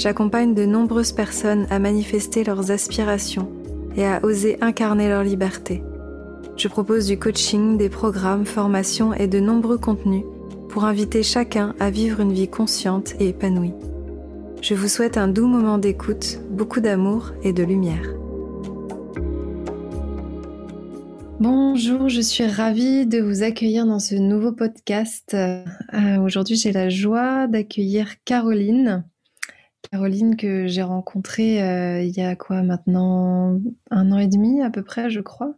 j'accompagne de nombreuses personnes à manifester leurs aspirations et à oser incarner leur liberté. Je propose du coaching, des programmes, formations et de nombreux contenus pour inviter chacun à vivre une vie consciente et épanouie. Je vous souhaite un doux moment d'écoute, beaucoup d'amour et de lumière. Bonjour, je suis ravie de vous accueillir dans ce nouveau podcast. Euh, aujourd'hui, j'ai la joie d'accueillir Caroline. Caroline que j'ai rencontrée euh, il y a quoi maintenant un an et demi à peu près, je crois,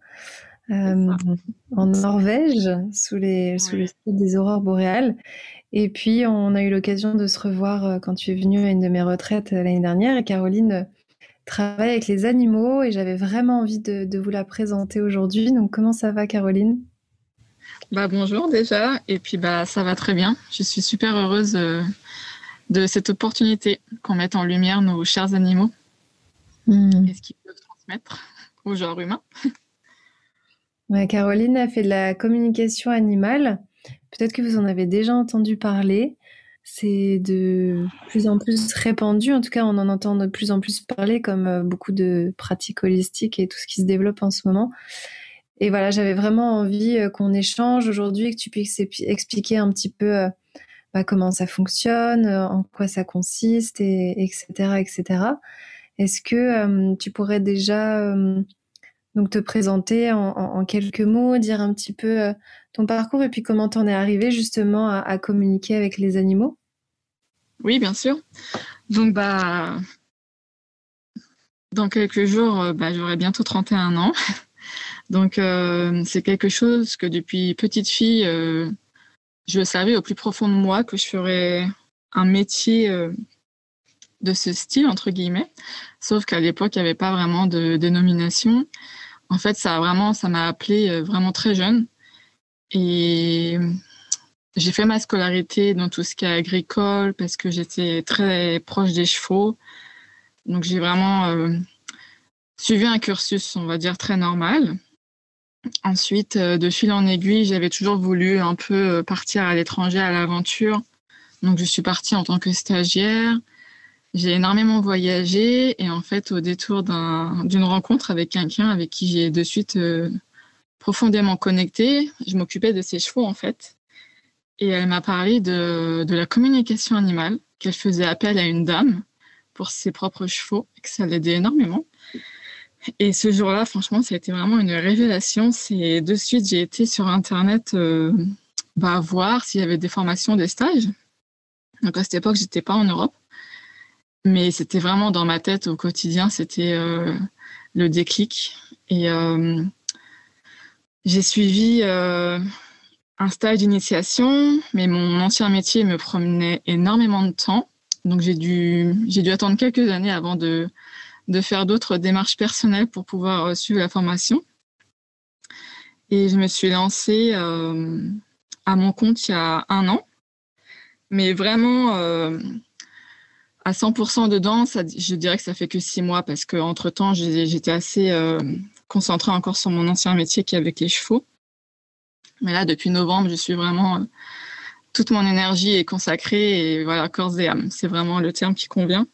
euh, en Norvège, sous les sous le ciel des aurores boréales. Et puis on a eu l'occasion de se revoir euh, quand tu es venue à une de mes retraites l'année dernière. Et Caroline travaille avec les animaux et j'avais vraiment envie de, de vous la présenter aujourd'hui. Donc comment ça va, Caroline? Bah bonjour déjà et puis bah ça va très bien. Je suis super heureuse de cette opportunité qu'on mette en lumière nos chers animaux hmm. et ce qu'ils peuvent transmettre au genre humain. Caroline a fait de la communication animale. Peut-être que vous en avez déjà entendu parler. C'est de plus en plus répandu. En tout cas, on en entend de plus en plus parler, comme euh, beaucoup de pratiques holistiques et tout ce qui se développe en ce moment. Et voilà, j'avais vraiment envie euh, qu'on échange aujourd'hui et que tu puisses expliquer un petit peu euh, comment ça fonctionne, euh, en quoi ça consiste, et, etc., etc. Est-ce que euh, tu pourrais déjà euh, donc te présenter en, quelques mots, dire un petit peu ton parcours et puis comment t'en es arrivé justement à, communiquer avec les animaux? Oui, bien sûr. Donc bah dans quelques jours, bah, j'aurai bientôt 31 ans. Donc c'est quelque chose que depuis petite fille je savais au plus profond de moi que je ferais un métier euh, de ce style, entre guillemets. Sauf qu'à l'époque, il n'y avait pas vraiment de dénomination. En fait, ça vraiment, ça m'a appelé euh, vraiment très jeune. Et j'ai fait ma scolarité dans tout ce qui est agricole parce que j'étais très proche des chevaux. Donc, j'ai vraiment euh, suivi un cursus, on va dire, très normal. Ensuite, euh, de fil en aiguille, j'avais toujours voulu un peu euh, partir à l'étranger à l'aventure. Donc, je suis partie en tant que stagiaire. J'ai énormément voyagé et en fait, au détour d'une rencontre avec quelqu'un avec qui j'ai de suite euh, profondément connecté, je m'occupais de ses chevaux en fait. Et elle m'a parlé de, de la communication animale, qu'elle faisait appel à une dame pour ses propres chevaux et que ça l'aidait énormément. Et ce jour-là, franchement, ça a été vraiment une révélation. C'est de suite, j'ai été sur Internet euh, bah, voir s'il y avait des formations, des stages. Donc à cette époque, j'étais pas en Europe, mais c'était vraiment dans ma tête au quotidien. C'était euh, le déclic. Et euh, j'ai suivi un stage d'initiation, mais mon ancien métier me promenait énormément de temps. Donc j'ai dû, j'ai dû attendre quelques années avant de de faire d'autres démarches personnelles pour pouvoir euh, suivre la formation. Et je me suis lancée euh, à mon compte il y a un an, mais vraiment euh, à 100% dedans, je dirais que ça fait que six mois parce qu'entre temps, j'étais assez concentrée encore sur mon ancien métier qui est avec les chevaux. Mais là, depuis novembre, je suis vraiment toute mon énergie est consacrée et voilà, corps et âme. C'est vraiment le terme qui convient.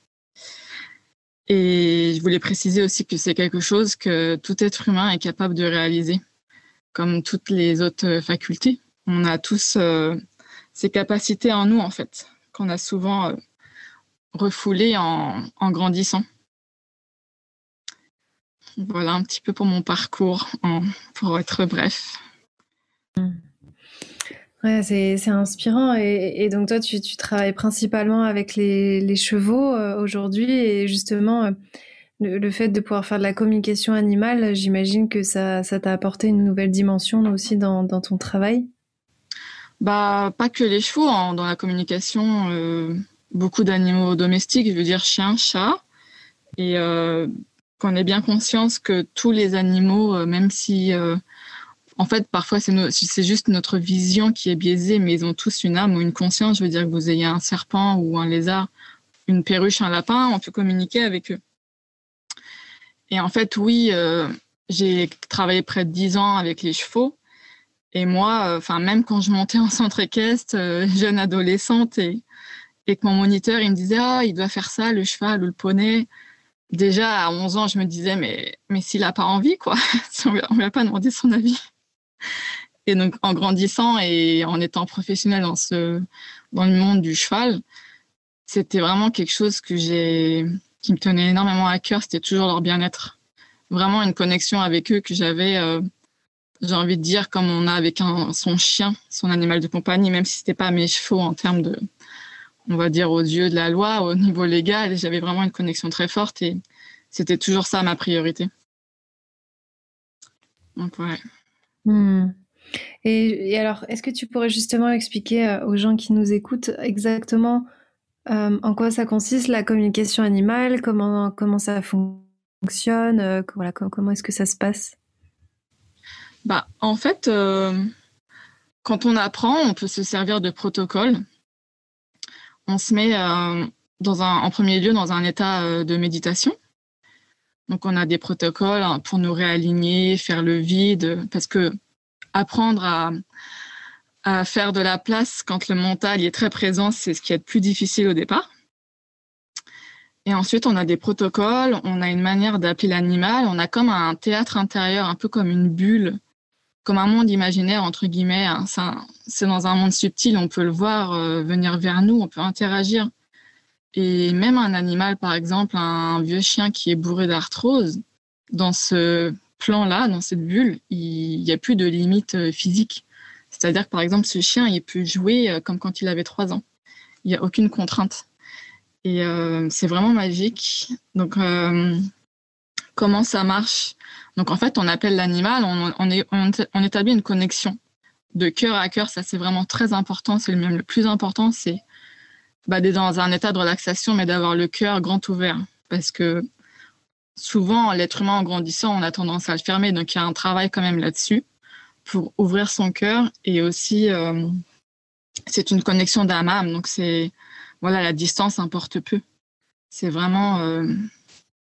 Et je voulais préciser aussi que c'est quelque chose que tout être humain est capable de réaliser, comme toutes les autres facultés. On a tous euh, ces capacités en nous, en fait, qu'on a souvent euh, refoulées en, grandissant. Voilà un petit peu pour mon parcours, pour être bref. Ouais, c'est inspirant. Et, donc toi, tu, travailles principalement avec les, chevaux euh, aujourd'hui. Et justement, euh, le, fait de pouvoir faire de la communication animale, j'imagine que ça t'a apporté une nouvelle dimension aussi dans, ton travail? Bah, pas que les chevaux. Hein. Dans la communication, euh, beaucoup d'animaux domestiques, je veux dire chiens, chats. Et qu'on ait bien conscience que tous les animaux, même si en fait, parfois, c'est juste notre vision qui est biaisée, mais ils ont tous une âme ou une conscience. Je veux dire que vous ayez un serpent ou un lézard, une perruche, un lapin, on peut communiquer avec eux. Et en fait, oui, euh, j'ai travaillé près de dix ans avec les chevaux. Et moi, euh, même quand je montais en centre équestre, euh, jeune adolescente, et, que mon moniteur, il me disait, ah, il doit faire ça, le cheval ou le poney. Déjà, à 11 ans, je me disais, mais, mais s'il n'a pas envie, quoi, on ne lui a pas demandé son avis. Et donc, en grandissant et en étant professionnel dans ce, dans le monde du cheval, c'était vraiment quelque chose que j'ai, qui me tenait énormément à cœur. C'était toujours leur bien-être. Vraiment une connexion avec eux que j'avais, euh, j'ai envie de dire, comme on a avec son chien, son animal de compagnie, même si c'était pas mes chevaux en termes de, on va dire, aux yeux de la loi, au niveau légal. J'avais vraiment une connexion très forte et c'était toujours ça ma priorité. Donc, ouais. Hmm. Et, alors, est-ce que tu pourrais justement expliquer euh, aux gens qui nous écoutent exactement euh, en quoi ça consiste la communication animale, comment, comment ça fonctionne, euh, voilà, comment, est-ce que ça se passe? Bah, En fait, quand on apprend, on peut se servir de protocole. On se met dans un, en premier lieu dans un état de méditation. Donc, on a des protocoles hein, pour nous réaligner, faire le vide, parce que apprendre à, faire de la place quand le mental est très présent, c'est ce qui est le plus difficile au départ. Et ensuite, on a des protocoles, on a une manière d'appeler l'animal, on a comme un théâtre intérieur, un peu comme une bulle, comme un monde imaginaire, entre guillemets. Hein. C'est dans un monde subtil, on peut le voir euh, venir vers nous, on peut interagir. Et même un animal, par exemple, un vieux chien qui est bourré d'arthrose, dans ce plan-là, dans cette bulle, il n'y a plus de limite euh, physique. C'est-à-dire que, par exemple, ce chien, il peut jouer euh, comme quand il avait trois ans. Il n'y a aucune contrainte. Et euh, c'est vraiment magique. Donc, comment ça marche? Donc, en fait, on appelle l'animal, on, on, établit une connexion de cœur à cœur. Ça, c'est vraiment très important. C'est même le plus important, c'est bah, d'être dans un état de relaxation, mais d'avoir le cœur grand ouvert. Parce que souvent, l'être humain en grandissant, on a tendance à le fermer. Donc, il y a un travail quand même là-dessus pour ouvrir son cœur. Et aussi, euh, c'est une connexion d'âme âme. Donc, c'est, voilà, la distance importe peu. C'est vraiment euh,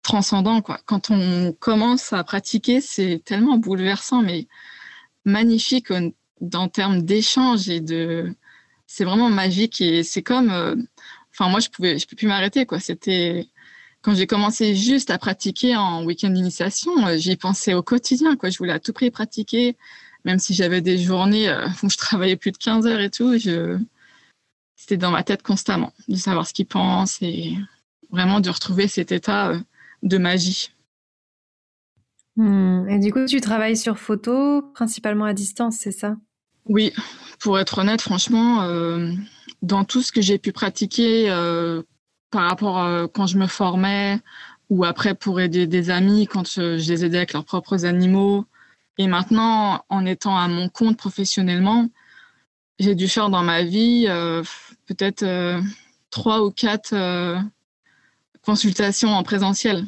transcendant, quoi. Quand on commence à pratiquer, c'est tellement bouleversant, mais magnifique en termes d'échange et de, c'est vraiment magique et c'est comme, euh, enfin moi je pouvais, je peux plus m'arrêter quoi. C'était quand j'ai commencé juste à pratiquer en week-end d'initiation, euh, j'y pensais au quotidien quoi. Je voulais à tout prix pratiquer, même si j'avais des journées euh, où je travaillais plus de 15 heures et tout. Je, c'était dans ma tête constamment de savoir ce qu'ils pensent et vraiment de retrouver cet état de magie. Hmm. Et du coup, tu travailles sur photo, principalement à distance, c'est ça? Oui, pour être honnête, franchement, euh, dans tout ce que j'ai pu pratiquer euh, par rapport à quand je me formais ou après pour aider des amis quand je, les aidais avec leurs propres animaux, et maintenant en étant à mon compte professionnellement, j'ai dû faire dans ma vie euh, peut-être trois ou quatre consultations en présentiel.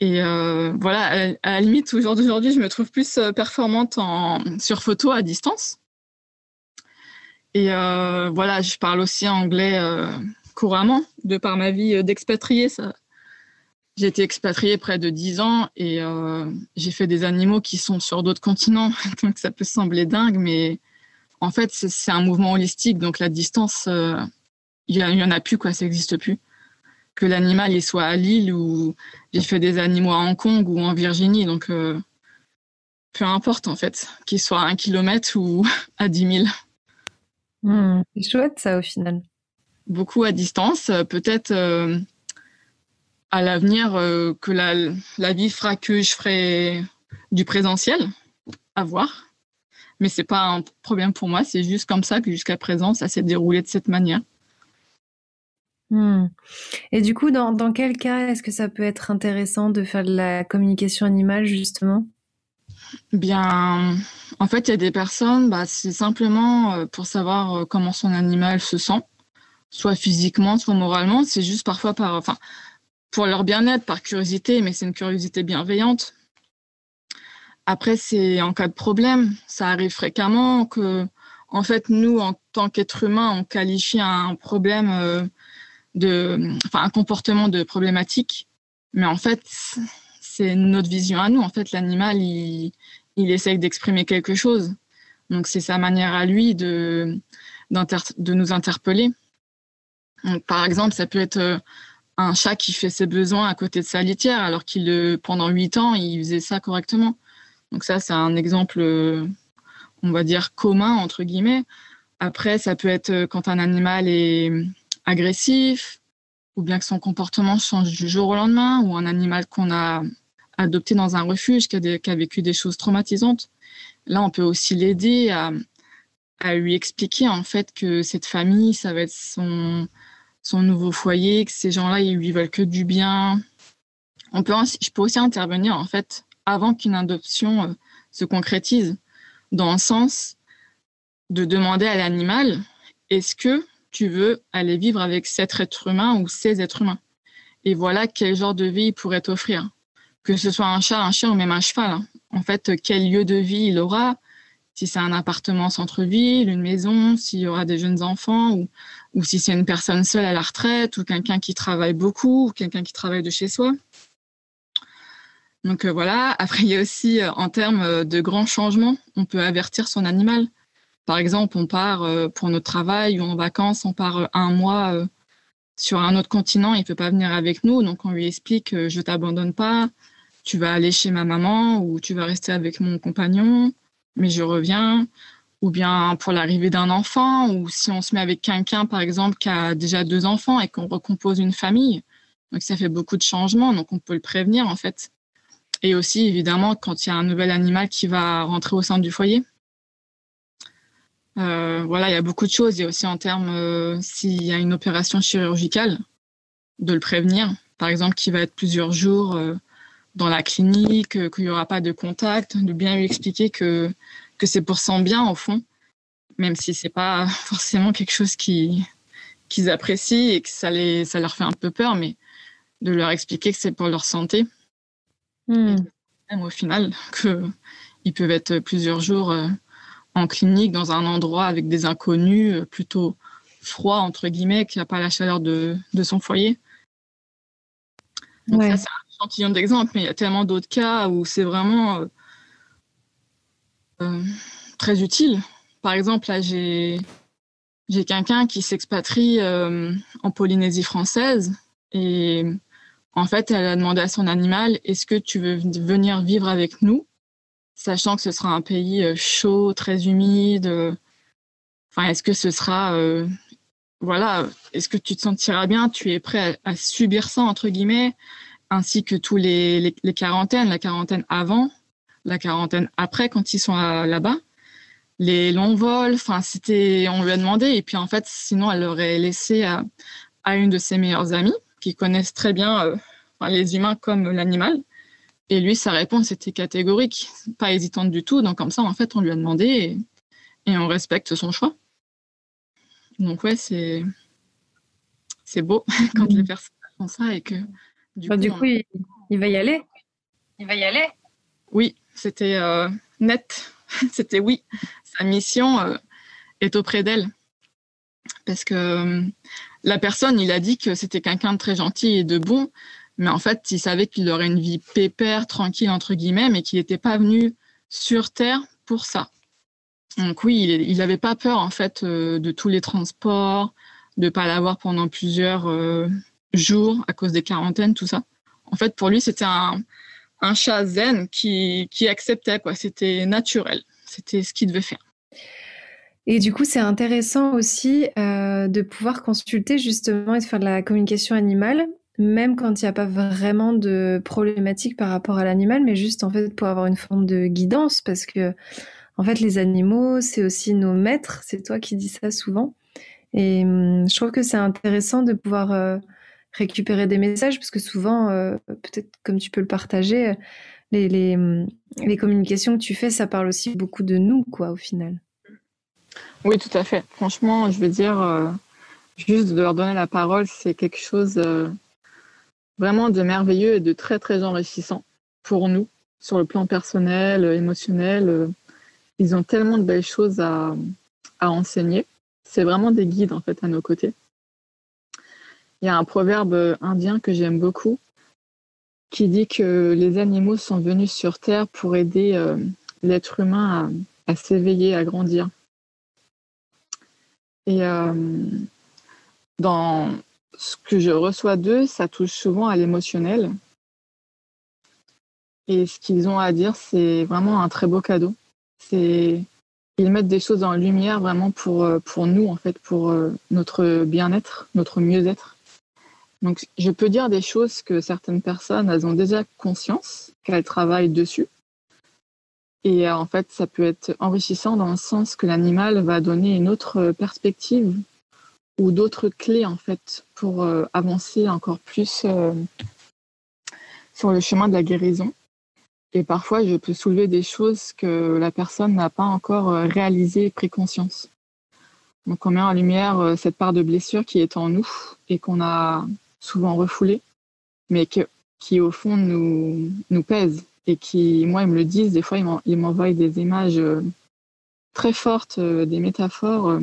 Et voilà, à, la limite, aujourd'hui, je me trouve plus performante en, sur photo à distance. Et euh, voilà, je parle aussi anglais euh, couramment, de par ma vie d'expatrié. J'ai été expatriée près de 10 ans et euh, j'ai fait des animaux qui sont sur d'autres continents. Donc ça peut sembler dingue, mais en fait, c'est un mouvement holistique. Donc la distance, il n'y en a plus, quoi, ça n'existe plus. Que l'animal soit à Lille ou j'ai fait des animaux à Hong Kong ou en Virginie. Donc peu importe en fait, qu'il soit à un kilomètre ou à 10 000. Hmm, c'est chouette ça au final. Beaucoup à distance, euh, peut-être euh, à l'avenir euh, que la, la, vie fera que je ferai du présentiel, à voir. Mais c'est pas un problème pour moi, c'est juste comme ça que jusqu'à présent ça s'est déroulé de cette manière. Hmm. Et du coup, dans, dans quel cas est-ce que ça peut être intéressant de faire de la communication animale justement? Bien, en fait, il y a des personnes, bah, c'est simplement euh, pour savoir euh, comment son animal se sent, soit physiquement, soit moralement. C'est juste parfois par, enfin, pour leur bien-être, par curiosité, mais c'est une curiosité bienveillante. Après, c'est en cas de problème, ça arrive fréquemment que, en fait, nous, en tant qu'êtres humains, on qualifie un problème euh, de, enfin, un comportement de problématique, mais en fait, c'est notre vision à nous. En fait, l'animal, il, il essaye d'exprimer quelque chose. Donc, c'est sa manière à lui de, de nous interpeller. Donc, par exemple, ça peut être euh, un chat qui fait ses besoins à côté de sa litière, alors qu'il, pendant huit ans, il faisait ça correctement. Donc ça, c'est un exemple, euh, on va dire, commun, entre guillemets. Après, ça peut être euh, quand un animal est agressif, ou bien que son comportement change du jour au lendemain, ou un animal qu'on a adopté dans un refuge, qui a, vécu des choses traumatisantes. Là, on peut aussi l'aider à, lui expliquer en fait que cette famille, ça va être son, nouveau foyer, que ces gens-là, ils lui veulent que du bien. On peut je peux aussi intervenir en fait avant qu'une adoption euh, se concrétise, dans le sens de demander à l'animal est-ce que tu veux aller vivre avec cet être humain ou ces êtres humains? Et voilà quel genre de vie il pourrait t'offrir. Que ce soit un chat, un chien ou même un cheval. Hein. En fait, quel lieu de vie il aura, si c'est un appartement centre-ville, une maison, s'il y aura des jeunes enfants, ou, ou si c'est une personne seule à la retraite, ou quelqu'un qui travaille beaucoup, ou quelqu'un qui travaille de chez soi. Donc euh, voilà, après il y a aussi euh, en termes euh, de grands changements, on peut avertir son animal. Par exemple, on part pour notre travail ou en vacances, on part un mois sur un autre continent, il peut pas venir avec nous, donc on lui explique je t'abandonne pas, tu vas aller chez ma maman ou tu vas rester avec mon compagnon mais je reviens, ou bien pour l'arrivée d'un enfant, ou si on se met avec quelqu'un, par exemple, qui a déjà deux enfants et qu'on recompose une famille. Donc ça fait beaucoup de changements, donc on peut le prévenir en fait. Et aussi, évidemment, quand il y a un nouvel animal qui va rentrer au sein du foyer. Euh, voilà, il y a beaucoup de choses. Il y a aussi en termes, euh, s'il y a une opération chirurgicale, de le prévenir. Par exemple, qui va être plusieurs jours euh, dans la clinique, euh, qu'il n'y aura pas de contact, de bien lui expliquer que, que c'est pour son bien au fond, même si c'est pas forcément quelque chose qui, qu'ils apprécient et que ça, les, ça leur fait un peu peur, mais de leur expliquer que c'est pour leur santé. Hmm. même au final, qu'ils peuvent être plusieurs jours euh, en clinique dans un endroit avec des inconnus euh, plutôt froid, entre guillemets, qui n'a pas la chaleur de, de son foyer. Donc ça, c'est échantillon d'exemples, mais il y a tellement d'autres cas où c'est vraiment euh, euh, très utile. Par exemple, là, j'ai j'ai quelqu'un qui s'expatrie euh, en Polynésie française et en fait, elle a demandé à son animal est-ce que tu veux venir vivre avec nous, sachant que ce sera un pays chaud, très humide. Enfin, est-ce que ce sera voilà, est-ce que tu te sentiras bien? Tu es prêt à, à subir ça entre guillemets? Ainsi que tous les, les, quarantaines, la quarantaine avant, la quarantaine après quand ils sont là-bas, les longs vols, enfin c'était, on lui a demandé. Et puis en fait sinon elle l'aurait laissé à, à, une de ses meilleures amies qui connaissent très bien euh, les humains comme l'animal. Et lui sa réponse était catégorique, pas hésitante du tout. Donc comme ça en fait on lui a demandé et, et on respecte son choix. Donc ouais c'est c'est beau quand les personnes font ça et que du, bah, coup, il, va y aller. Il va y aller. Oui, c'était euh, net. c'était oui. Sa mission euh, est auprès d'elle. Parce que euh, la personne, il a dit que c'était quelqu'un de très gentil et de bon, mais en fait, il savait qu'il aurait une vie pépère, tranquille, entre guillemets, mais qu'il n'était pas venu sur Terre pour ça. Donc oui, il n'avait pas peur, en fait, de tous les transports, de pas l'avoir pendant plusieurs jours à cause des quarantaines, tout ça. En fait, pour lui, c'était un, chat zen qui, qui acceptait, quoi. C'était naturel. C'était ce qu'il devait faire. Et du coup, c'est intéressant aussi euh, de pouvoir consulter justement et de faire de la communication animale, même quand il n'y a pas vraiment de problématique par rapport à l'animal, mais juste en fait pour avoir une forme de guidance, parce que en fait, les animaux, c'est aussi nos maîtres. C'est toi qui dis ça souvent. Et hum, je trouve que c'est intéressant de pouvoir euh, récupérer des messages parce que souvent, euh, peut-être comme tu peux le partager, les, les, les, communications que tu fais, ça parle aussi beaucoup de nous, quoi, au final. Oui, tout à fait. Franchement, je veux dire, euh, juste de leur donner la parole, c'est quelque chose. Euh, vraiment de merveilleux et de très très enrichissant pour nous sur le plan personnel, émotionnel. Ils ont tellement de belles choses à enseigner. C'est vraiment des guides en fait à nos côtés. Il y a un proverbe indien que j'aime beaucoup qui dit que les animaux sont venus sur Terre pour aider euh, l'être humain à, s'éveiller, à grandir. Et euh, dans ce que je reçois d'eux, ça touche souvent à l'émotionnel. Et ce qu'ils ont à dire, c'est vraiment un très beau cadeau. C'est ils mettent des choses en lumière vraiment pour, euh, pour nous, en fait, pour notre bien-être, notre mieux-être. Donc, je peux dire des choses que certaines personnes, elles ont déjà conscience qu'elles travaillent dessus. Et euh, en fait, ça peut être enrichissant dans le sens que l'animal va donner une autre perspective ou d'autres clés, en fait, pour euh, avancer encore plus euh, sur le chemin de la guérison. Et parfois, je peux soulever des choses que la personne n'a pas encore réalisées et pris conscience. Donc, on met en lumière cette part de blessure qui est en nous et qu'on a souvent refoulés, mais qui au fond nous, nous pèsent et qui, moi, ils me le disent, des fois, ils m'envoient des images euh, très fortes, euh, des métaphores euh,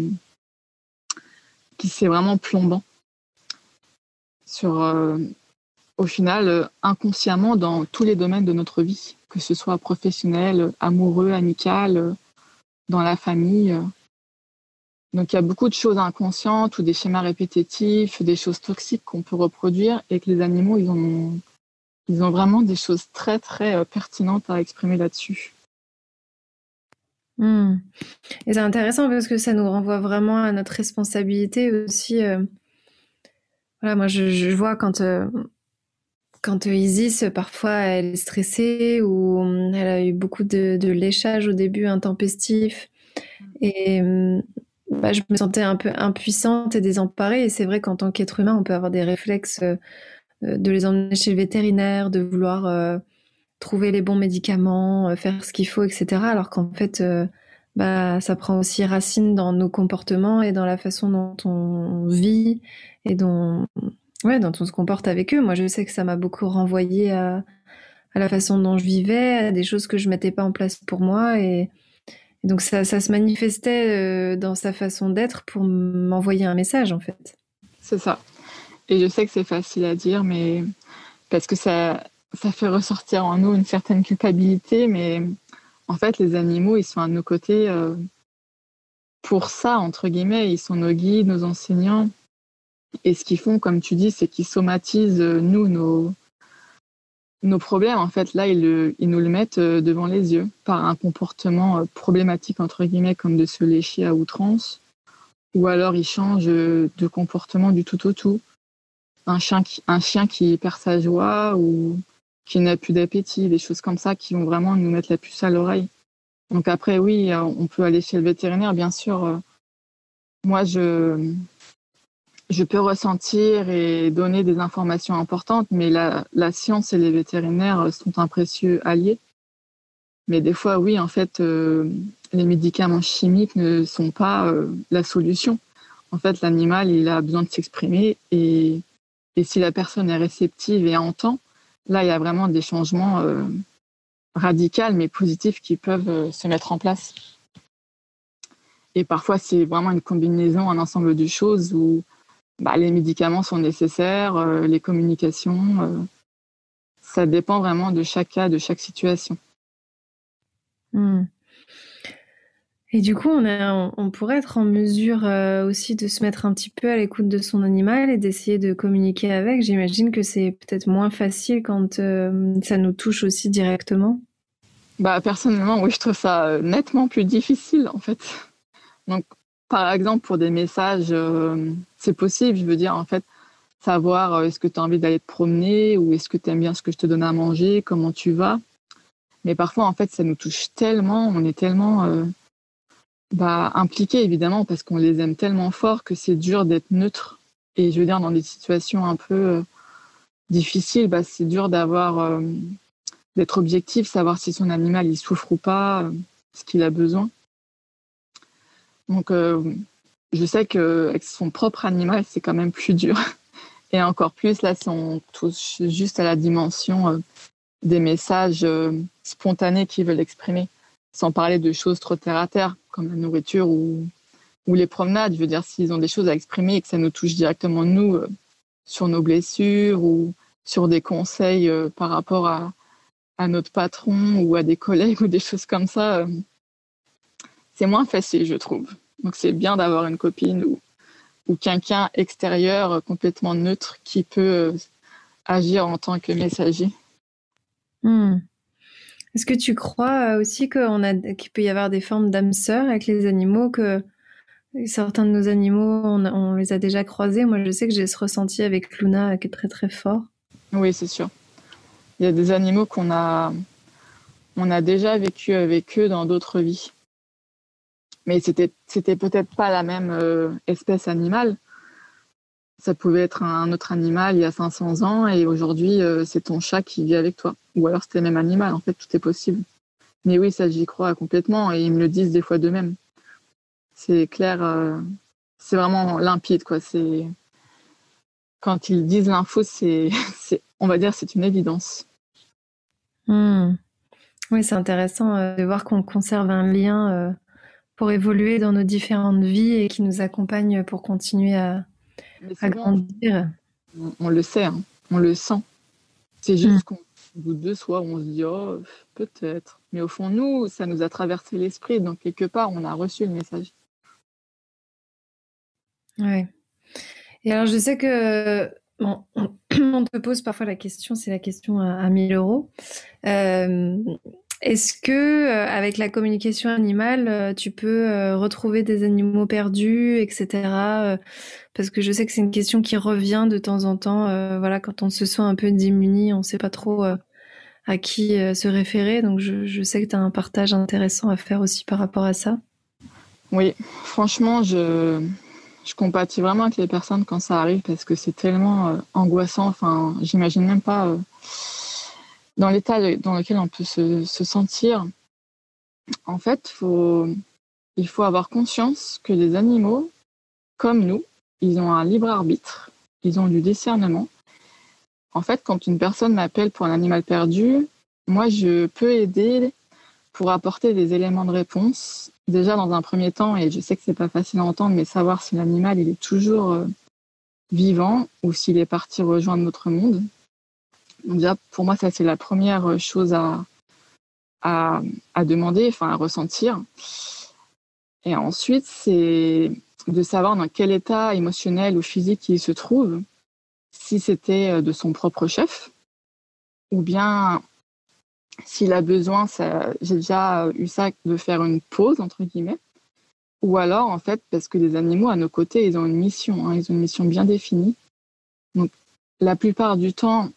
qui c'est vraiment plombant sur, au final, inconsciemment dans tous les domaines de notre vie, que ce soit professionnel, amoureux, amical, dans la famille. Donc il y a beaucoup de choses inconscientes ou des schémas répétitifs, des choses toxiques qu'on peut reproduire et que les animaux, ils ont, ils ont vraiment des choses très très euh, pertinentes à exprimer là-dessus. Hmm. Et c'est intéressant parce que ça nous renvoie vraiment à notre responsabilité aussi. Euh, voilà, moi je, vois quand, euh, quand Isis, parfois elle est stressée ou elle a eu beaucoup de, de léchage au début intempestif. Et bah, je me sentais un peu impuissante et désemparée. Et c'est vrai qu'en tant qu'être humain, on peut avoir des réflexes euh, euh, de les emmener chez le vétérinaire, de vouloir euh, trouver les bons médicaments, faire ce qu'il faut, etc. Alors qu'en fait, bah, ça prend aussi racine dans nos comportements et dans la façon dont on vit et dont, ouais, dont on se comporte avec eux. Moi, je sais que ça m'a beaucoup renvoyé à, à la façon dont je vivais, à des choses que je mettais pas en place pour moi et donc ça, se manifestait euh, dans sa façon d'être pour m'envoyer un message en fait. C'est ça. Et je sais que c'est facile à dire, mais parce que ça, ça fait ressortir en nous une certaine culpabilité, mais en fait les animaux, ils sont à nos côtés euh, pour ça, entre guillemets, ils sont nos guides, nos enseignants. Et ce qu'ils font, comme tu dis, c'est qu'ils somatisent, euh, nous, nos, nos problèmes, en fait, là, ils, nous le mettent euh, devant les yeux par un comportement euh, problématique, entre guillemets, comme de se lécher à outrance, ou alors ils changent euh, de comportement du tout au tout. Un chien qui, un chien qui perd sa joie ou qui n'a plus d'appétit, des choses comme ça qui vont vraiment nous mettre la puce à l'oreille. Donc après, oui, on peut aller chez le vétérinaire, bien sûr. Moi, je, je peux ressentir et donner des informations importantes, mais la, science et les vétérinaires sont un précieux allié. Mais des fois, oui, en fait, euh, les médicaments chimiques ne sont pas euh, la solution. En fait, l'animal, il a besoin de s'exprimer et, si la personne est réceptive et entend, là, il y a vraiment des changements euh, radicaux mais positifs qui peuvent se mettre en place. Et parfois, c'est vraiment une combinaison, un ensemble de choses où bah, les médicaments sont nécessaires, euh, les communications. Euh, ça dépend vraiment de chaque cas, de chaque situation. Hmm. Et du coup, on, on, pourrait être en mesure euh, aussi de se mettre un petit peu à l'écoute de son animal et d'essayer de communiquer avec. J'imagine que c'est peut-être moins facile quand ça nous touche aussi directement. Bah, personnellement, oui, je trouve ça nettement plus difficile en fait. Donc, par exemple, pour des messages, euh, c'est possible, je veux dire, en fait, savoir euh, est-ce que tu as envie d'aller te promener ou est-ce que tu aimes bien ce que je te donne à manger, comment tu vas. Mais parfois, en fait, ça nous touche tellement, on est tellement euh, bah, impliqués, évidemment, parce qu'on les aime tellement fort que c'est dur d'être neutre. Et je veux dire, dans des situations un peu difficiles, bah, c'est dur d'avoir, d'être objectif, savoir si son animal, il souffre ou pas, ce qu'il a besoin. Donc, euh, je sais qu'avec son propre animal, c'est quand même plus dur. Et encore plus, là, si on touche juste à la dimension euh, des messages euh, spontanés qu'ils veulent exprimer, sans parler de choses trop terre à terre, comme la nourriture ou, ou les promenades. Je veux dire, s'ils ont des choses à exprimer et que ça nous touche directement, nous, sur nos blessures ou sur des conseils par rapport à notre patron ou à des collègues ou des choses comme ça, c'est moins facile, je trouve. Donc c'est bien d'avoir une copine ou, ou quelqu'un extérieur euh, complètement neutre qui peut euh, agir en tant que messager. Hmm. Est-ce que tu crois euh, aussi qu'il peut y avoir des formes d'âme sœur avec les animaux, que certains de nos animaux, on, les a déjà croisés? Moi, je sais que j'ai ce ressenti avec Luna qui est très très fort. Oui, c'est sûr. Il y a des animaux qu'on a, on a déjà vécu avec eux dans d'autres vies mais c'était c'était peut-être pas la même euh, espèce animale. Ça pouvait être un autre animal il y a 500 ans et aujourd'hui euh, c'est ton chat qui vit avec toi. Ou alors c'était le même animal. En fait, tout est possible. Mais oui, ça j'y crois complètement et ils me le disent des fois d'eux-mêmes. C'est clair, euh, c'est vraiment limpide quoi. C'est quand ils disent l'info, c'est, on va dire, c'est une évidence. Hmm. Oui, c'est intéressant de voir qu'on conserve un lien pour évoluer dans nos différentes vies et qui nous accompagne pour continuer à, grandir. On, le sait, hein. on le sent. C'est juste mm. qu'au bout de soi, on se dit oh, peut-être. Mais au fond, nous, ça nous a traversé l'esprit. Donc, quelque part, on a reçu le message. Ouais. Et alors, je sais que bon, on te pose parfois la question, c'est la question à, à 1000 euros. Euh, est-ce que euh, avec la communication animale, euh, tu peux euh, retrouver des animaux perdus, etc. parce que je sais que c'est une question qui revient de temps en temps. voilà, quand on se sent un peu démuni, on ne sait pas trop à qui se référer. Donc je, sais que tu as un partage intéressant à faire aussi par rapport à ça. Oui, franchement, je, compatis vraiment avec les personnes quand ça arrive parce que c'est tellement angoissant. Enfin, j'imagine même pas dans l'état dans lequel on peut se, sentir, en fait, il faut avoir conscience que les animaux, comme nous, ils ont un libre arbitre, ils ont du discernement. En fait, quand une personne m'appelle pour un animal perdu, moi, je peux aider pour apporter des éléments de réponse. Déjà, dans un premier temps, et je sais que c'est pas facile à entendre, mais savoir si l'animal il est toujours euh, vivant ou s'il est parti rejoindre notre monde. Déjà, pour moi, ça c'est la première chose à, à, demander, enfin à ressentir. Et ensuite, c'est de savoir dans quel état émotionnel ou physique il se trouve, si c'était de son propre chef, ou bien s'il a besoin, j'ai déjà eu ça, de faire une pause, entre guillemets, ou alors, en fait, parce que les animaux à nos côtés, ils ont une mission, hein, ils ont une mission bien définie. Donc, la plupart du temps,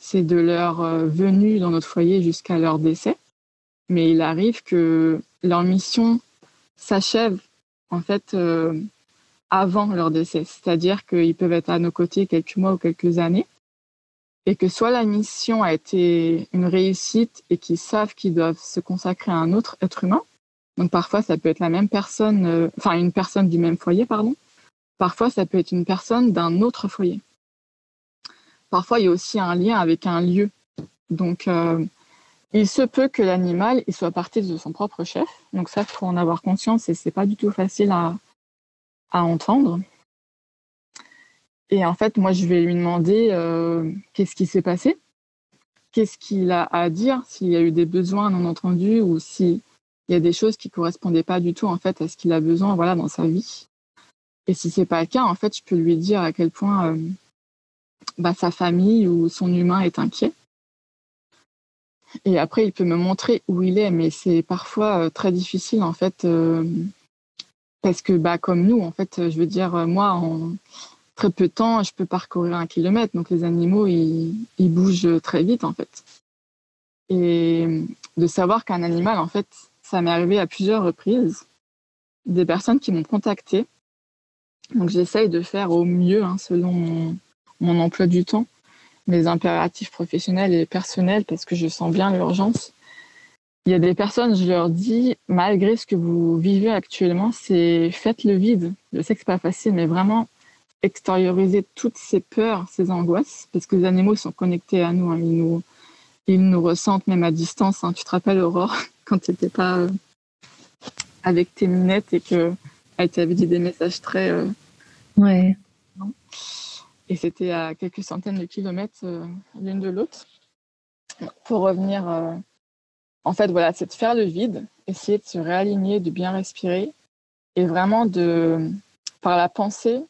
c'est de leur euh, venue dans notre foyer jusqu'à leur décès. Mais il arrive que leur mission s'achève en fait euh, avant leur décès, c'est-à-dire qu'ils peuvent être à nos côtés quelques mois ou quelques années, et que soit la mission a été une réussite et qu'ils savent qu'ils doivent se consacrer à un autre être humain. Donc parfois ça peut être la même personne, euh, enfin une personne du même foyer, pardon. Parfois ça peut être une personne d'un autre foyer parfois il y a aussi un lien avec un lieu. Donc, euh, il se peut que l'animal il soit parti de son propre chef. Donc ça, faut en avoir conscience et c'est pas du tout facile à, à entendre. Et en fait, moi, je vais lui demander euh, qu'est-ce qui s'est passé, qu'est-ce qu'il a à dire, s'il y a eu des besoins non entendus ou s'il y a des choses qui correspondaient pas du tout en fait à ce qu'il a besoin, voilà, dans sa vie? Et si c'est pas le cas, en fait, je peux lui dire à quel point euh, bah, sa famille ou son humain est inquiet. Et après, il peut me montrer où il est, mais c'est parfois euh, très difficile en fait, euh, parce que bah, comme nous, en fait, je veux dire, euh, moi, en très peu de temps, je peux parcourir un kilomètre, donc les animaux, ils, bougent très vite en fait. Et de savoir qu'un animal, en fait, ça m'est arrivé à plusieurs reprises, des personnes qui m'ont contacté. Donc j'essaye de faire au mieux hein, selon mon, emploi du temps, mes impératifs professionnels et personnels, parce que je sens bien l'urgence. Il y a des personnes, je leur dis, malgré ce que vous vivez actuellement, c'est faites le vide. Je sais que c'est pas facile, mais vraiment, extérioriser toutes ces peurs, ces angoisses, parce que les animaux sont connectés à nous, hein. ils nous, ils nous ressentent même à distance. Hein. Tu te rappelles, Aurore, quand tu n'étais pas euh, avec tes minettes et que elle t'avait dit des messages très. Euh, ouais. Et c'était à quelques centaines de kilomètres euh, l'une de l'autre. Pour revenir, en fait, voilà, c'est de faire le vide, essayer de se réaligner, de bien respirer et vraiment de, par la pensée,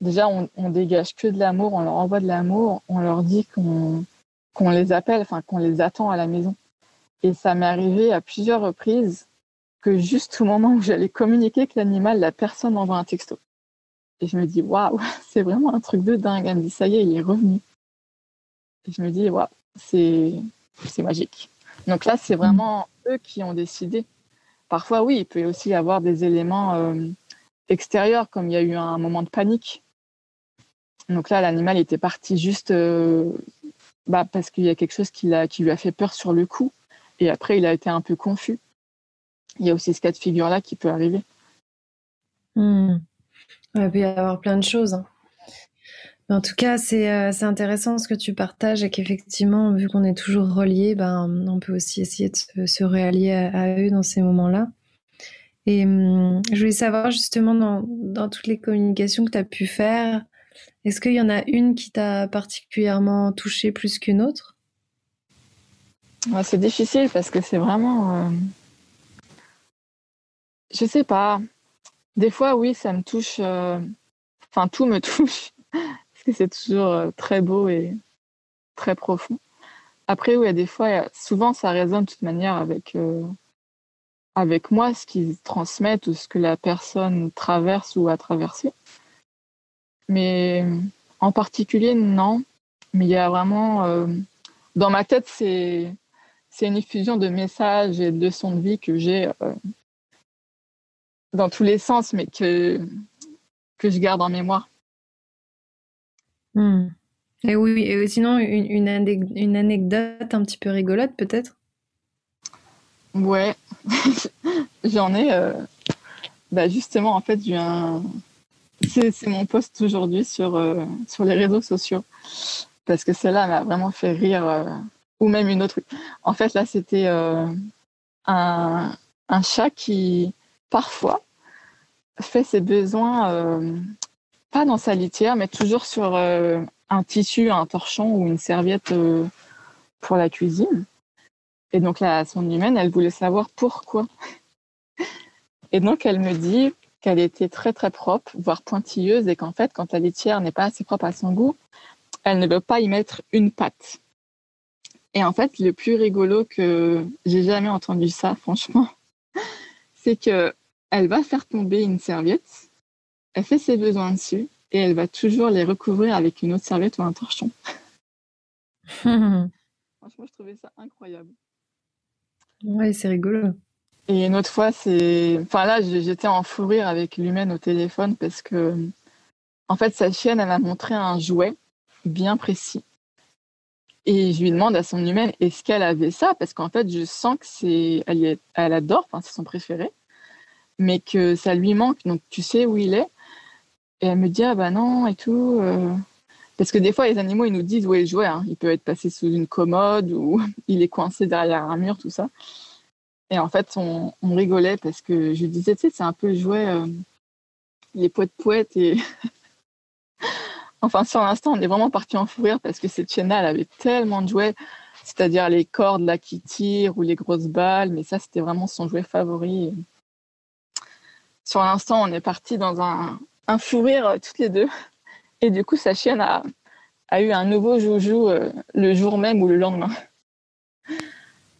déjà, on, on dégage que de l'amour, on leur envoie de l'amour, on leur dit qu'on qu'on les appelle, enfin qu'on les attend à la maison. Et ça m'est arrivé à plusieurs reprises que juste au moment où j'allais communiquer avec l'animal, la personne envoie un texto. Et je me dis, waouh, c'est vraiment un truc de dingue. Elle me dit, ça y est, il est revenu. Et je me dis, waouh, c'est, magique. Donc là, c'est vraiment eux qui ont décidé. Parfois, oui, il peut aussi y avoir des éléments euh, extérieurs, comme il y a eu un moment de panique. Donc là, l'animal était parti juste euh, bah, parce qu'il y a quelque chose qui, a, qui lui a fait peur sur le coup. Et après, il a été un peu confus. Il y a aussi ce cas de figure-là qui peut arriver. Il peut y avoir plein de choses. Hein. en tout cas, euh, c'est intéressant ce que tu partages et qu'effectivement, vu qu'on est toujours reliés, ben, on peut aussi essayer de se, réallier à, eux dans ces moments-là. Et hum, je voulais savoir justement dans, dans toutes les communications que tu as pu faire, est-ce qu'il y en a une qui t'a particulièrement touché plus qu'une autre? C'est difficile parce que c'est vraiment. Euh... Je sais pas. Des fois, oui, ça me touche. Euh, enfin, tout me touche. parce que c'est toujours euh, très beau et très profond. Après, oui, des fois, souvent, ça résonne de toute manière avec, euh, avec moi, ce qu'ils transmettent ou ce que la personne traverse ou a traversé. Mais en particulier, non. Mais il y a vraiment. Dans ma tête, c'est, c'est une effusion de messages et de leçons de vie que j'ai dans tous les sens, mais que, que je garde en mémoire. Hmm. Et oui, et sinon, une, une, anecdote un petit peu rigolote, peut-être? Ouais, j'en ai. Euh, bah justement, en fait, j'ai un, c'est mon poste aujourd'hui sur, euh, sur les réseaux sociaux. Parce que celle-là m'a vraiment fait rire. Euh, ou même une autre. En fait, là, c'était un, un, chat qui, parfois, fait ses besoins, pas dans sa litière, mais toujours sur un tissu, un torchon ou une serviette pour la cuisine. Et donc, là, son humaine, elle voulait savoir pourquoi. Et donc, elle me dit, qu'elle était très très propre, voire pointilleuse, et qu'en fait, quand la litière n'est pas assez propre à son goût, elle ne veut pas y mettre une patte. Et en fait, le plus rigolo que j'ai jamais entendu ça, franchement, c'est que elle va faire tomber une serviette, elle fait ses besoins dessus, et elle va toujours les recouvrir avec une autre serviette ou un torchon. franchement, je trouvais ça incroyable. Ouais, c'est rigolo. Et une autre fois, c'est. Enfin, là, j'étais en fou rire avec l'humaine au téléphone parce que, en fait, sa chienne, elle m'a montré un jouet bien précis. Et je lui demande à son humaine, est-ce qu'elle avait ça? Parce qu'en fait, je sens que c'est. Elle, elle adore, enfin, c'est son préféré, mais que ça lui manque. Donc, tu sais où il est. Et elle me dit, ah bah non, et tout. Euh. Parce que des fois, les animaux, ils nous disent où est le jouet. Hein. Il peut être passé sous une commode ou il est coincé derrière un mur, tout ça. Et en fait, on, rigolait parce que je disais, tu sais, c'est un peu le jouet, euh, les poètes poètes. Et enfin, sur l'instant, on est vraiment parti en fou rire parce que cette chaîne-là, elle avait tellement de jouets, c'est-à-dire les cordes là qui tirent ou les grosses balles, mais ça, c'était vraiment son jouet favori. Sur l'instant, on est parti dans un, un fou rire euh, toutes les deux. Et du coup, sa chienne a, a eu un nouveau joujou euh, le jour même ou le lendemain.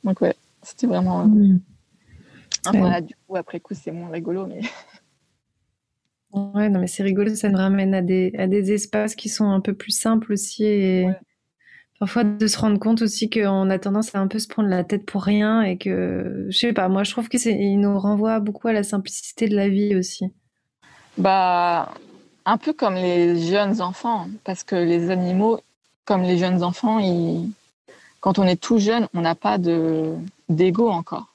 Donc ouais. C'était vraiment. Mmh. voilà, du coup, après coup, c'est moins rigolo, mais. Ouais, non, mais c'est rigolo, ça nous ramène à des, à des espaces qui sont un peu plus simples aussi. Et parfois, de se rendre compte aussi qu'on a tendance à un peu se prendre la tête pour rien et que, je sais pas, moi, je trouve qu'il nous renvoie beaucoup à la simplicité de la vie aussi. Bah, un peu comme les jeunes enfants, parce que les animaux, comme les jeunes enfants, ils... quand on est tout jeune, on n'a pas de d'ego encore.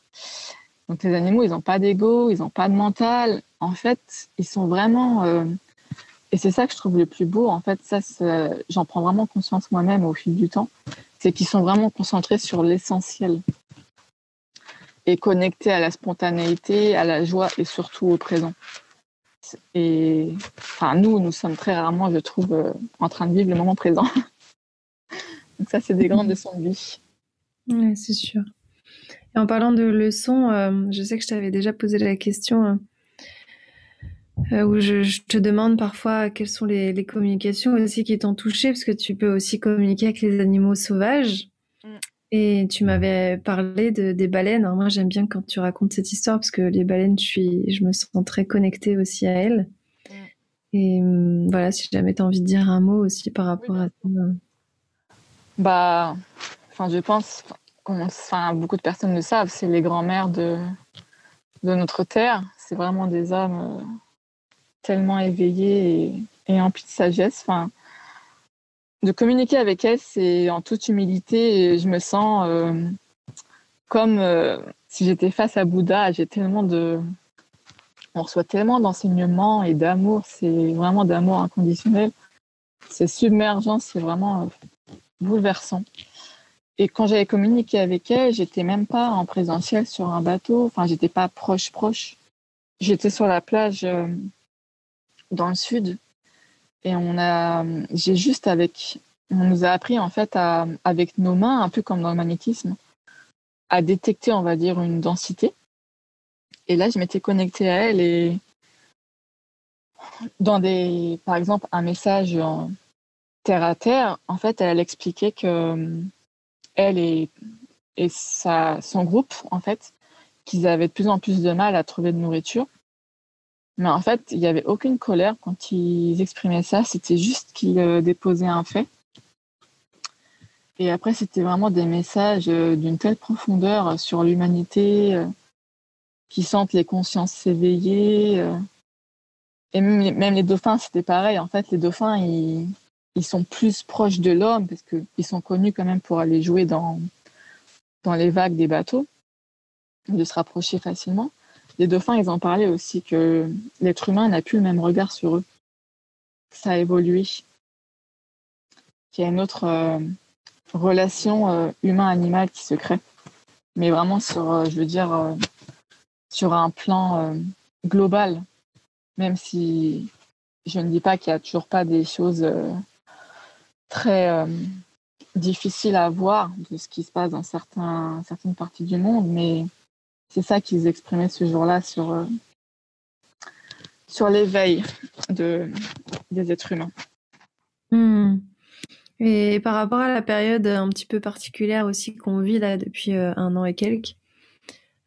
Donc les animaux, ils n'ont pas d'ego, ils n'ont pas de mental. En fait, ils sont vraiment euh, et c'est ça que je trouve le plus beau. En fait, ça, j'en prends vraiment conscience moi-même au fil du temps. C'est qu'ils sont vraiment concentrés sur l'essentiel et connectés à la spontanéité, à la joie et surtout au présent. Et enfin, nous, nous sommes très rarement, je trouve, euh, en train de vivre le moment présent. Donc ça, c'est des grandes leçons de vie. Oui, c'est sûr. Et en parlant de leçons, euh, je sais que je t'avais déjà posé la question hein, euh, où je, te demande parfois quelles sont les, communications aussi qui t'ont touché, parce que tu peux aussi communiquer avec les animaux sauvages. Mm. Et tu m'avais parlé de, des baleines. Alors moi, j'aime bien quand tu racontes cette histoire, parce que les baleines, je, suis, je me sens très connectée aussi à elles. Mm. Et hum, voilà, si jamais tu as envie de dire un mot aussi par rapport à ça. Bah, enfin, je pense, enfin, beaucoup de personnes le savent, c'est les grands-mères de, de notre terre. C'est vraiment des âmes euh, tellement éveillées et, et de sagesse. Enfin, de communiquer avec elles, c'est en toute humilité je me sens euh, comme euh, si j'étais face à Bouddha. J'ai tellement de, on reçoit tellement d'enseignements et d'amour. C'est vraiment d'amour inconditionnel. C'est submergent. C'est vraiment bouleversant. Et quand j'avais communiqué avec elle, j'étais même pas en présentiel sur un bateau. Enfin, j'étais pas proche proche. J'étais sur la plage euh, dans le sud et on a, j'ai juste avec, on nous a appris en fait à, avec nos mains, un peu comme dans le magnétisme, à détecter, on va dire, une densité. Et là, je m'étais connectée à elle et dans des, par exemple, un message en, terre à terre, en fait, elle expliquait que elle et, et sa, son groupe, en fait, qu'ils avaient de plus en plus de mal à trouver de nourriture. Mais en fait, il n'y avait aucune colère quand ils exprimaient ça. C'était juste qu'ils euh, déposaient un fait. Et après, c'était vraiment des messages euh, d'une telle profondeur sur l'humanité, qui sentent les consciences s'éveiller. Et même les dauphins, c'était pareil. En fait, les dauphins, ils, ils sont plus proches de l'homme parce qu'ils sont connus quand même pour aller jouer dans, dans les vagues des bateaux, de se rapprocher facilement. Les dauphins, ils en parlaient aussi que l'être humain n'a plus le même regard sur eux. Ça a évolué. Qu'il y a une autre euh, relation euh, humain-animal qui se crée. Mais vraiment sur, euh, je veux dire, sur un plan global. Même si je ne dis pas qu'il n'y a toujours pas des choses très euh, difficile à voir de ce qui se passe dans certaines parties du monde, mais c'est ça qu'ils exprimaient ce jour-là sur, euh, l'éveil de, des êtres humains. Hmm. Et par rapport à la période un petit peu particulière aussi qu'on vit là depuis euh, un an et quelques,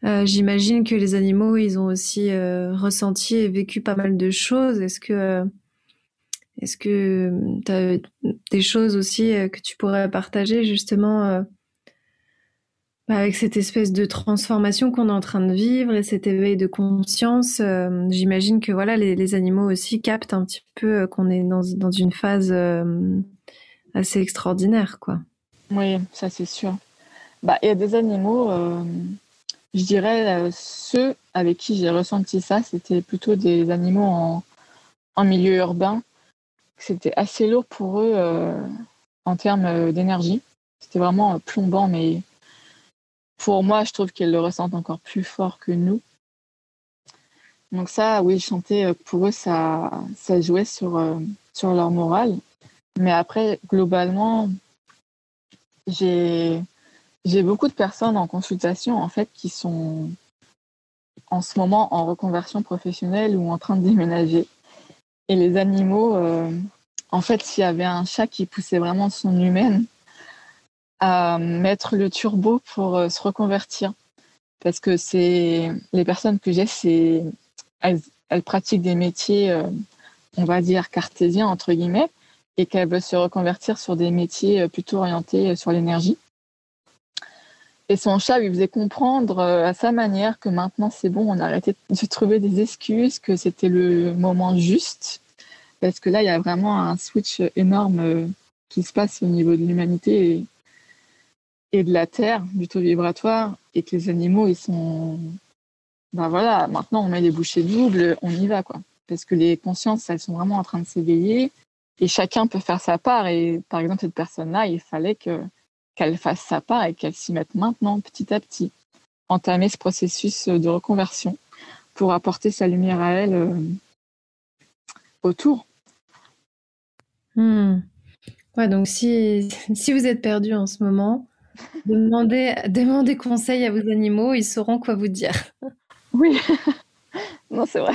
j'imagine que les animaux, ils ont aussi ressenti et vécu pas mal de choses. Est-ce que est-ce que tu as des choses aussi euh, que tu pourrais partager justement euh, bah, avec cette espèce de transformation qu'on est en train de vivre et cet éveil de conscience euh, J'imagine que voilà, les, animaux aussi captent un petit peu qu'on est dans, dans, une phase assez extraordinaire. quoi. Oui, ça c'est sûr. Bah, il y a des animaux, je dirais, ceux avec qui j'ai ressenti ça, c'était plutôt des animaux en, en milieu urbain c'était assez lourd pour eux euh, en termes euh, d'énergie. C'était vraiment euh, plombant, mais pour moi, je trouve qu'ils le ressentent encore plus fort que nous. Donc ça, oui, chanter, pour eux, ça, ça jouait sur, sur leur morale. Mais après, globalement, j'ai beaucoup de personnes en consultation, en fait, qui sont en ce moment en reconversion professionnelle ou en train de déménager. Et les animaux, euh, en fait, s'il y avait un chat qui poussait vraiment son humaine à mettre le turbo pour euh, se reconvertir. Parce que c'est les personnes que j'ai, c'est elles, pratiquent des métiers, euh, on va dire cartésiens entre guillemets, et qu'elles veulent se reconvertir sur des métiers plutôt orientés sur l'énergie. Et son chat lui faisait comprendre euh, à sa manière que maintenant c'est bon, on a arrêté de trouver des excuses, que c'était le moment juste. Parce que là, il y a vraiment un switch énorme euh, qui se passe au niveau de l'humanité de la Terre, du taux vibratoire, et que les animaux, ils sont. Ben voilà, maintenant on met les bouchées doubles, on y va, quoi. parce que les consciences, elles sont vraiment en train de s'éveiller et chacun peut faire sa part. Et par exemple, cette personne-là, il fallait que qu'elle fasse sa part et qu'elle s'y mette maintenant, petit à petit, entamer ce processus de reconversion pour apporter sa lumière à elle euh, autour. Hmm. Ouais, donc si, si vous êtes perdu en ce moment, demandez, demandez conseil à vos animaux, ils sauront quoi vous dire. Oui, non, c'est vrai.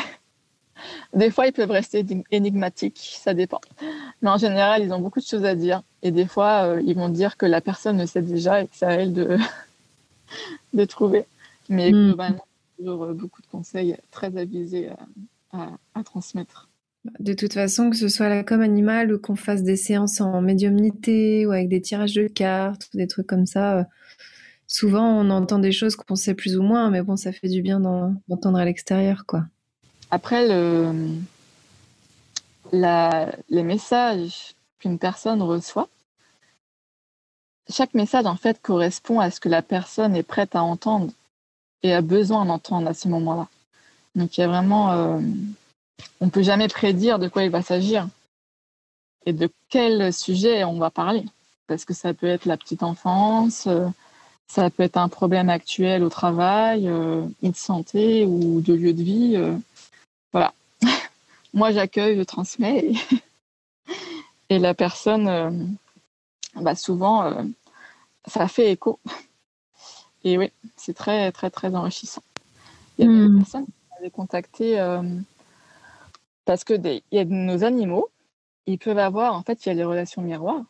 Des fois, ils peuvent rester énigmatiques, ça dépend. Mais en général, ils ont beaucoup de choses à dire. Et des fois, euh, ils vont dire que la personne le sait déjà et que c'est à elle de, de trouver. Mais mm. globalement, toujours euh, beaucoup de conseils très avisés à, à, transmettre. De toute façon, que ce soit la com animale ou qu'on fasse des séances en médiumnité ou avec des tirages de cartes ou des trucs comme ça, euh, souvent on entend des choses qu'on sait plus ou moins, mais bon, ça fait du bien d'entendre à l'extérieur, quoi. Après, le, les messages qu'une personne reçoit, chaque message en fait correspond à ce que la personne est prête à entendre et a besoin d'entendre à ce moment-là. Donc il y a vraiment, euh, on peut jamais prédire de quoi il va s'agir et de quel sujet on va parler, parce que ça peut être la petite enfance, euh, ça peut être un problème actuel au travail, euh, une santé ou de lieu de vie. voilà. Moi j'accueille, je transmets et, la personne, bah souvent, ça fait écho. Et oui, c'est très, très, très enrichissant. Il y a des hmm. personnes qui m'avaient contacté euh, parce que des, y a nos animaux, ils peuvent avoir, en fait, il y a les relations miroirs.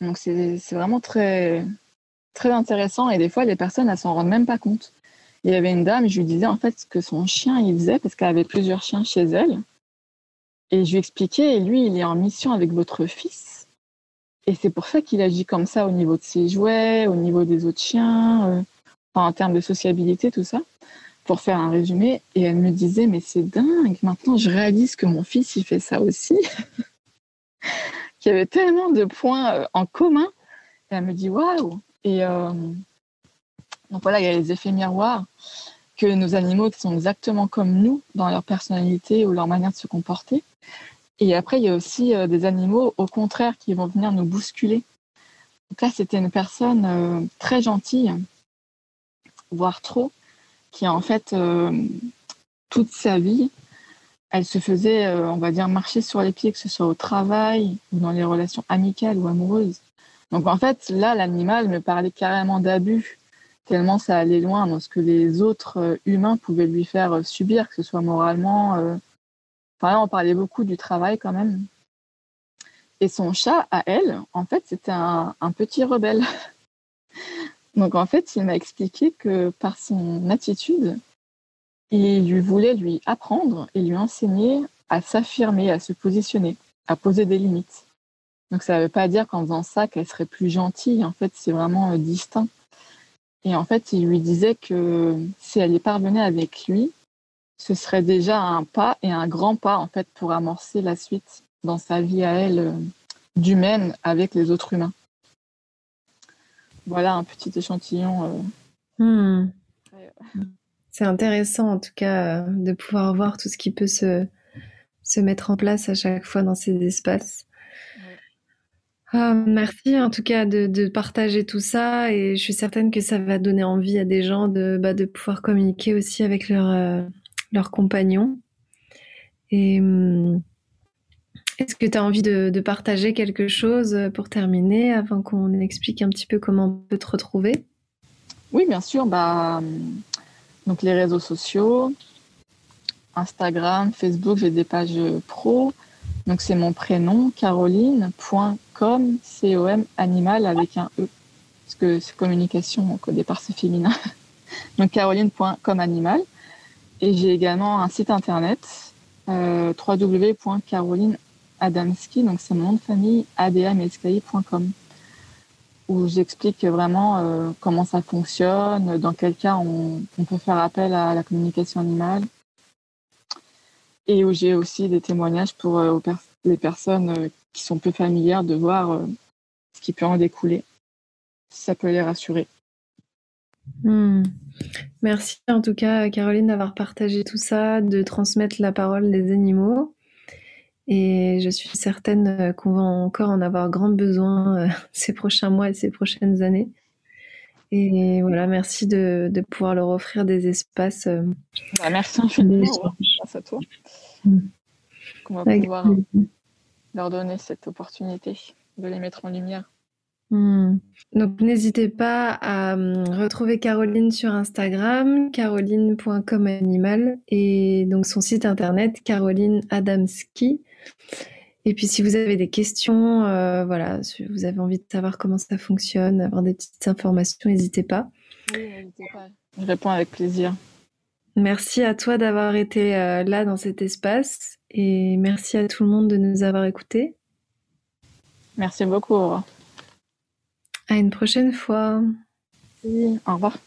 Donc, c'est vraiment très, très intéressant. Et des fois, les personnes, elles s'en rendent même pas compte. Il y avait une dame, je lui disais en fait ce que son chien il faisait parce qu'elle avait plusieurs chiens chez elle. Et je lui expliquais, et lui, il est en mission avec votre fils. Et c'est pour ça qu'il agit comme ça au niveau de ses jouets, au niveau des autres chiens, euh, en termes de sociabilité, tout ça, pour faire un résumé. Et elle me disait, mais c'est dingue, maintenant je réalise que mon fils, il fait ça aussi. Qu'il y avait tellement de points euh, en commun. Et elle me dit, waouh Et euh, donc voilà, il y a les effets miroirs que nos animaux qui sont exactement comme nous dans leur personnalité ou leur manière de se comporter. Et après, il y a aussi euh, des animaux, au contraire, qui vont venir nous bousculer. Donc là, c'était une personne très gentille, voire trop, qui en fait, euh, toute sa vie, elle se faisait, on va dire, marcher sur les pieds, que ce soit au travail ou dans les relations amicales ou amoureuses. Donc en fait, là, l'animal me parlait carrément d'abus, tellement ça allait loin dans ce que les autres humains pouvaient lui faire subir, que ce soit moralement, on parlait beaucoup du travail quand même. Et son chat, à elle, en fait, c'était un, petit rebelle. Donc, en fait, il m'a expliqué que par son attitude, il lui voulait lui apprendre et lui enseigner à s'affirmer, à se positionner, à poser des limites. Donc, ça ne veut pas dire qu'en faisant ça, qu'elle serait plus gentille. En fait, c'est vraiment euh, distinct. Et en fait, il lui disait que si elle y parvenait avec lui, ce serait déjà un pas et un grand pas en fait pour amorcer la suite dans sa vie à elle euh, d'humaine avec les autres humains. Voilà un petit échantillon. Euh. Hmm. C'est intéressant en tout cas euh, de pouvoir voir tout ce qui peut se, se mettre en place à chaque fois dans ces espaces. Ah, merci en tout cas de, partager tout ça et je suis certaine que ça va donner envie à des gens de, bah, de pouvoir communiquer aussi avec leur, leurs compagnons. Et hum, est-ce que tu as envie de, partager quelque chose pour terminer avant qu'on explique un petit peu comment on peut te retrouver? Oui, bien sûr. Bah, hum, donc les réseaux sociaux, Instagram, Facebook, j'ai des pages pro. Donc c'est mon prénom, caroline.com, C-O-M, animal avec un E. Parce que c'est communication, au départ c'est féminin. donc caroline.com animal. Et j'ai également un site internet, euh, www.carolineadamski, donc c'est mon nom de famille, adamski.com, où j'explique vraiment euh, comment ça fonctionne, dans quel cas on, peut faire appel à la communication animale, et où j'ai aussi des témoignages pour euh, les personnes euh, qui sont peu familières de voir ce qui peut en découler, si ça peut les rassurer. Hmm. Merci en tout cas, Caroline, d'avoir partagé tout ça, de transmettre la parole des animaux. Et je suis certaine qu'on va encore en avoir grand besoin euh, ces prochains mois et ces prochaines années. Et voilà, merci de, pouvoir leur offrir des espaces. Euh, bah, merci infiniment, grâce à toi. Hmm. Qu'on va pouvoir leur donner cette opportunité de les mettre en lumière. Hmm. Donc n'hésitez pas à hum, retrouver Caroline sur Instagram, caroline.comanimal et donc son site internet Caroline Adamski. Et puis si vous avez des questions, euh, voilà, si vous avez envie de savoir comment ça fonctionne, avoir des petites informations, n'hésitez pas. Oui, n'hésitez pas. Je réponds avec plaisir. Merci à toi d'avoir été euh, là dans cet espace et merci à tout le monde de nous avoir écoutés. Merci beaucoup. À une prochaine fois. Oui, au revoir.